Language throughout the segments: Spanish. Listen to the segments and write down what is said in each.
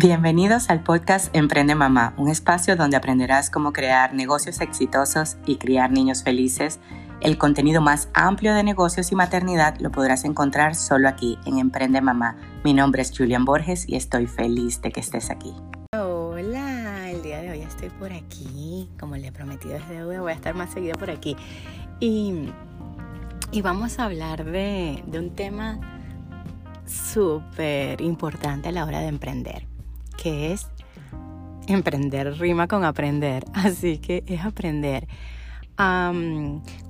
Bienvenidos al podcast Emprende Mamá, un espacio donde aprenderás cómo crear negocios exitosos y criar niños felices. El contenido más amplio de negocios y maternidad lo podrás encontrar solo aquí en Emprende Mamá. Mi nombre es Julian Borges y estoy feliz de que estés aquí. Hola, el día de hoy estoy por aquí. Como le he prometido desde hoy, voy a estar más seguido por aquí. Y, y vamos a hablar de, de un tema súper importante a la hora de emprender que es emprender, rima con aprender, así que es aprender.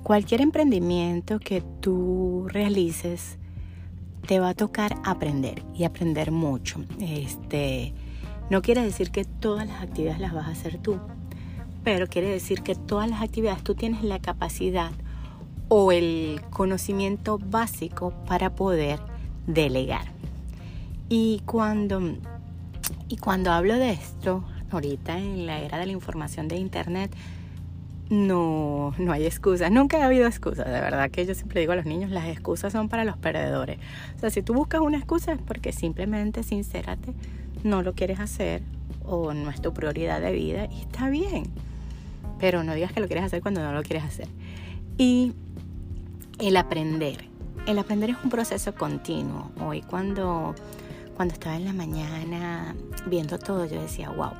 cualquier emprendimiento que tú realices te va a tocar aprender y aprender mucho. Este, no quiere decir que todas las actividades las vas a hacer tú, pero quiere decir que todas las actividades tú tienes la capacidad o el conocimiento básico para poder delegar. Y cuando y cuando hablo de esto, ahorita en la era de la información de Internet, no, no hay excusas. Nunca ha habido excusas. De verdad que yo siempre digo a los niños, las excusas son para los perdedores. O sea, si tú buscas una excusa es porque simplemente, sincérate, no lo quieres hacer o no es tu prioridad de vida y está bien. Pero no digas que lo quieres hacer cuando no lo quieres hacer. Y el aprender. El aprender es un proceso continuo. Hoy cuando cuando estaba en la mañana viendo todo, yo decía, wow,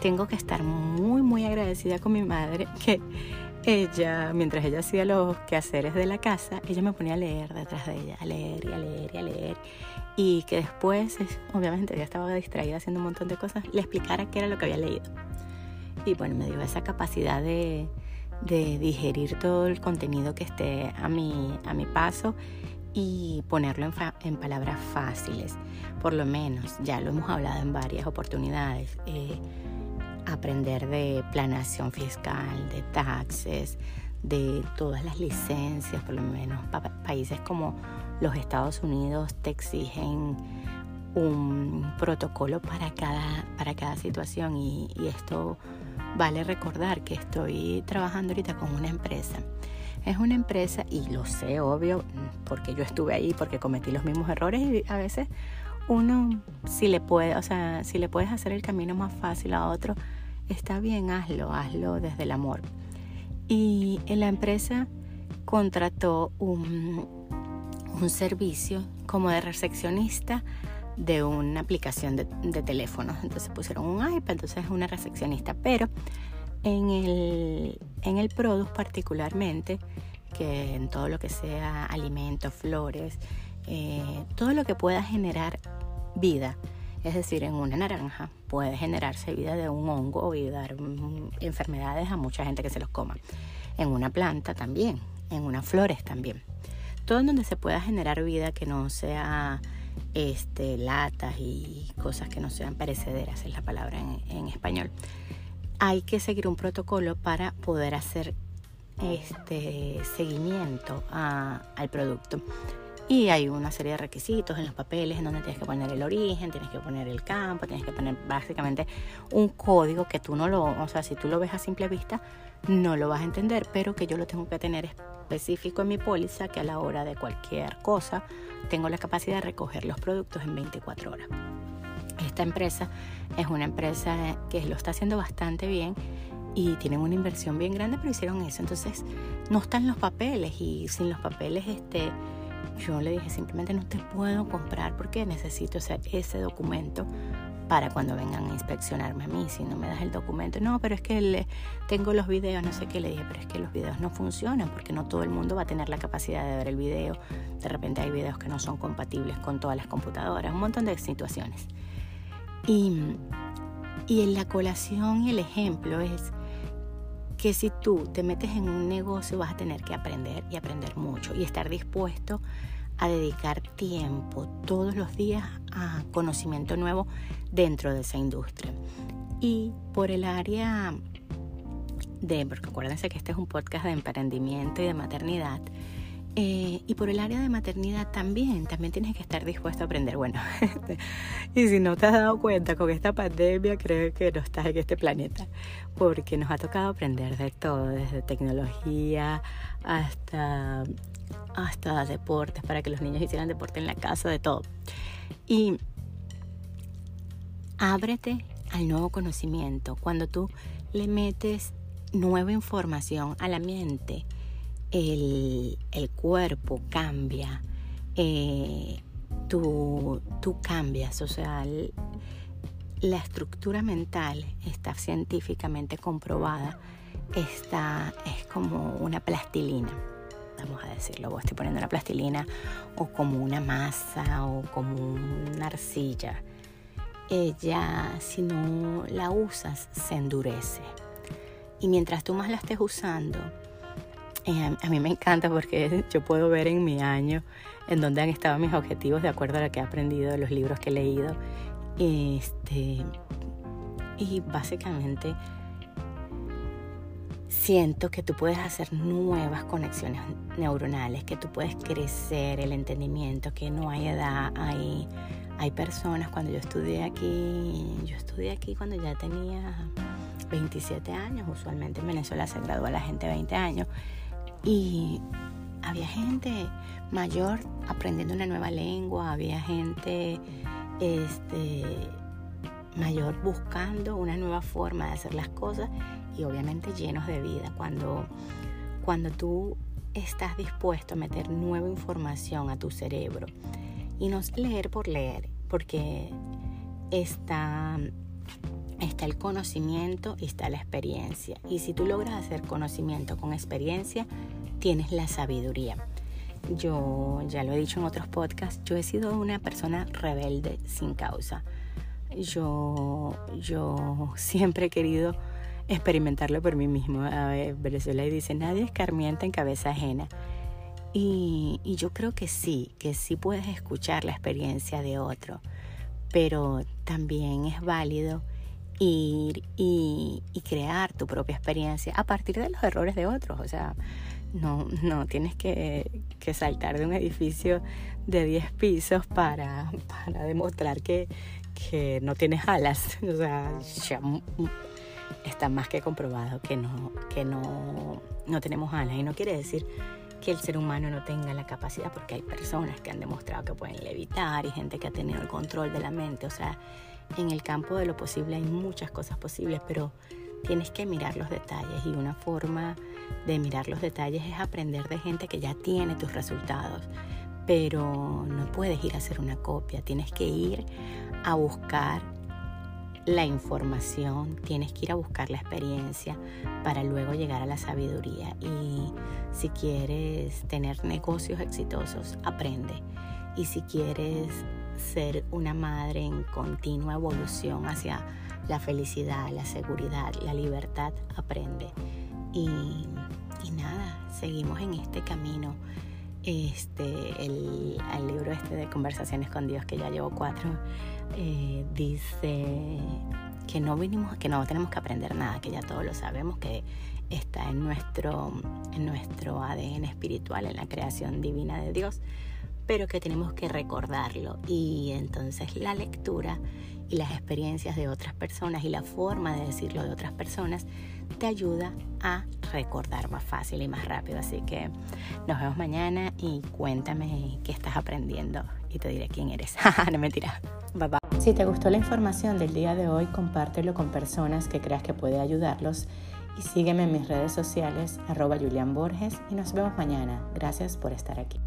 tengo que estar muy, muy agradecida con mi madre que ella, mientras ella hacía los quehaceres de la casa, ella me ponía a leer detrás de ella, a leer y a leer y a leer. Y que después, obviamente, ella estaba distraída haciendo un montón de cosas, le explicara qué era lo que había leído. Y bueno, me dio esa capacidad de, de digerir todo el contenido que esté a mi, a mi paso y ponerlo en, palabras fáciles. Por lo menos, ya lo hemos hablado en varias oportunidades, eh, aprender de planeación fiscal, de taxes, de todas las licencias, por lo menos países como los Estados Unidos te exigen un protocolo para cada, para cada situación y esto vale recordar que estoy trabajando ahorita con una empresa es una empresa, y lo sé, obvio, porque yo estuve ahí, porque cometí los mismos errores y a veces uno, si le puede, o sea, si le puedes hacer el camino más fácil a otro, está bien, hazlo, hazlo desde el amor. Y en la empresa contrató un, un servicio como de recepcionista de una aplicación de, de teléfonos. Entonces pusieron un iPad, entonces es una recepcionista, pero en el, en el product particularmente, que en todo lo que sea alimentos, flores, eh, todo lo que pueda generar vida, es decir, en una naranja puede generarse vida de un hongo y dar enfermedades a mucha gente que se los coma. En una planta también, en unas flores también. Todo en donde se pueda generar vida que no sea este, latas y cosas que no sean perecederas, es la palabra en español hay que seguir un protocolo para poder hacer este seguimiento al producto. Y hay una serie de requisitos en los papeles en donde tienes que poner el origen, tienes que poner el campo, tienes que poner básicamente un código que tú no lo, o sea, si tú lo ves a simple vista, no lo vas a entender, pero que yo lo tengo que tener específico en mi póliza, que a la hora de cualquier cosa tengo la capacidad de recoger los productos en 24 horas. Esta empresa es una empresa que lo está haciendo bastante bien y tienen una inversión bien grande, pero hicieron eso. Entonces, no están los papeles y sin los papeles, este, yo le dije simplemente no te puedo comprar porque necesito ese documento para cuando vengan a inspeccionarme a mí. Si no me das el documento, no, pero es que le, tengo los videos, no sé qué le dije, pero es que los videos no funcionan porque no todo el mundo va a tener la capacidad de ver el video. De repente hay videos que no son compatibles con todas las computadoras, un montón de situaciones. Y, en la colación el ejemplo es que si tú te metes en un negocio vas a tener que aprender y aprender mucho y estar dispuesto a dedicar tiempo todos los días a conocimiento nuevo dentro de esa industria. Y por el área de, porque acuérdense que este es un podcast de emprendimiento y de maternidad, eh, y por el área de maternidad también, también tienes que estar dispuesto a aprender. Bueno, y si no te has dado cuenta con esta pandemia, creo que no estás en este planeta, porque nos ha tocado aprender de todo, desde tecnología hasta, hasta deportes, para que los niños hicieran deporte en la casa, de todo. Y ábrete al nuevo conocimiento. Cuando tú le metes nueva información a la mente, el, cuerpo cambia, eh, tú, tú, cambias, o sea, la estructura mental está científicamente comprobada, está, es como una plastilina, vamos a decirlo, vos estoy poniendo una plastilina o como una masa o como una arcilla. Ella, si no la usas, se endurece. Y mientras tú más la estés usando, a mí me encanta porque yo puedo ver en mi año en dónde han estado mis objetivos de acuerdo a lo que he aprendido de los libros que he leído. Este, y básicamente siento que tú puedes hacer nuevas conexiones neuronales, que tú puedes crecer el entendimiento, que no hay edad, hay, hay personas, cuando yo estudié aquí, yo estudié aquí cuando ya tenía 27 años, usualmente en Venezuela se gradúa la gente de 20 años, y había gente mayor aprendiendo una nueva lengua, había gente este, mayor buscando una nueva forma de hacer las cosas y obviamente llenos de vida. Cuando, cuando tú estás dispuesto a meter nueva información a tu cerebro y no leer por leer, porque está, está el conocimiento y está la experiencia. Y si tú logras hacer conocimiento con experiencia, tienes la sabiduría. Yo ya lo he dicho en otros podcasts, yo he sido una persona rebelde sin causa. Yo, yo siempre he querido experimentarlo por mí mismo. A ver, Venezuela dice, nadie escarmienta en cabeza ajena. Y, y, yo creo que sí, que sí puedes escuchar la experiencia de otro, pero también es válido ir y, y crear tu propia experiencia a partir de los errores de otros. O sea, no, no tienes que, saltar de un edificio de 10 pisos para, demostrar que, no tienes alas. O sea, ya está más que comprobado que no, que no, no tenemos alas. Y no quiere decir que el ser humano no tenga la capacidad, porque hay personas que han demostrado que pueden levitar y gente que ha tenido el control de la mente. O sea, en el campo de lo posible hay muchas cosas posibles, pero tienes que mirar los detalles y una forma de mirar los detalles es aprender de gente que ya tiene tus resultados, pero no puedes ir a hacer una copia, tienes que ir a buscar la información, tienes que ir a buscar la experiencia para luego llegar a la sabiduría. Y si quieres tener negocios exitosos, aprende. Y si quieres ser una madre en continua evolución hacia la felicidad, la seguridad, la libertad, aprende. Y, nada, seguimos en este camino. Este, el, libro este de Conversaciones con Dios, que ya llevo cuatro, eh, dice que no vinimos, que no tenemos que aprender nada, que ya todos lo sabemos, que está en nuestro, en nuestro ADN espiritual, en la creación divina de Dios, pero que tenemos que recordarlo. Y entonces la lectura y las experiencias de otras personas y la forma de decirlo de otras personas te ayuda a recordar más fácil y más rápido. Así que nos vemos mañana y cuéntame qué estás aprendiendo y te diré quién eres. no mentira. Bye bye. Si te gustó la información del día de hoy, compártelo con personas que creas que puede ayudarlos y sígueme en mis redes sociales arroba Julian Borges y nos vemos mañana. Gracias por estar aquí.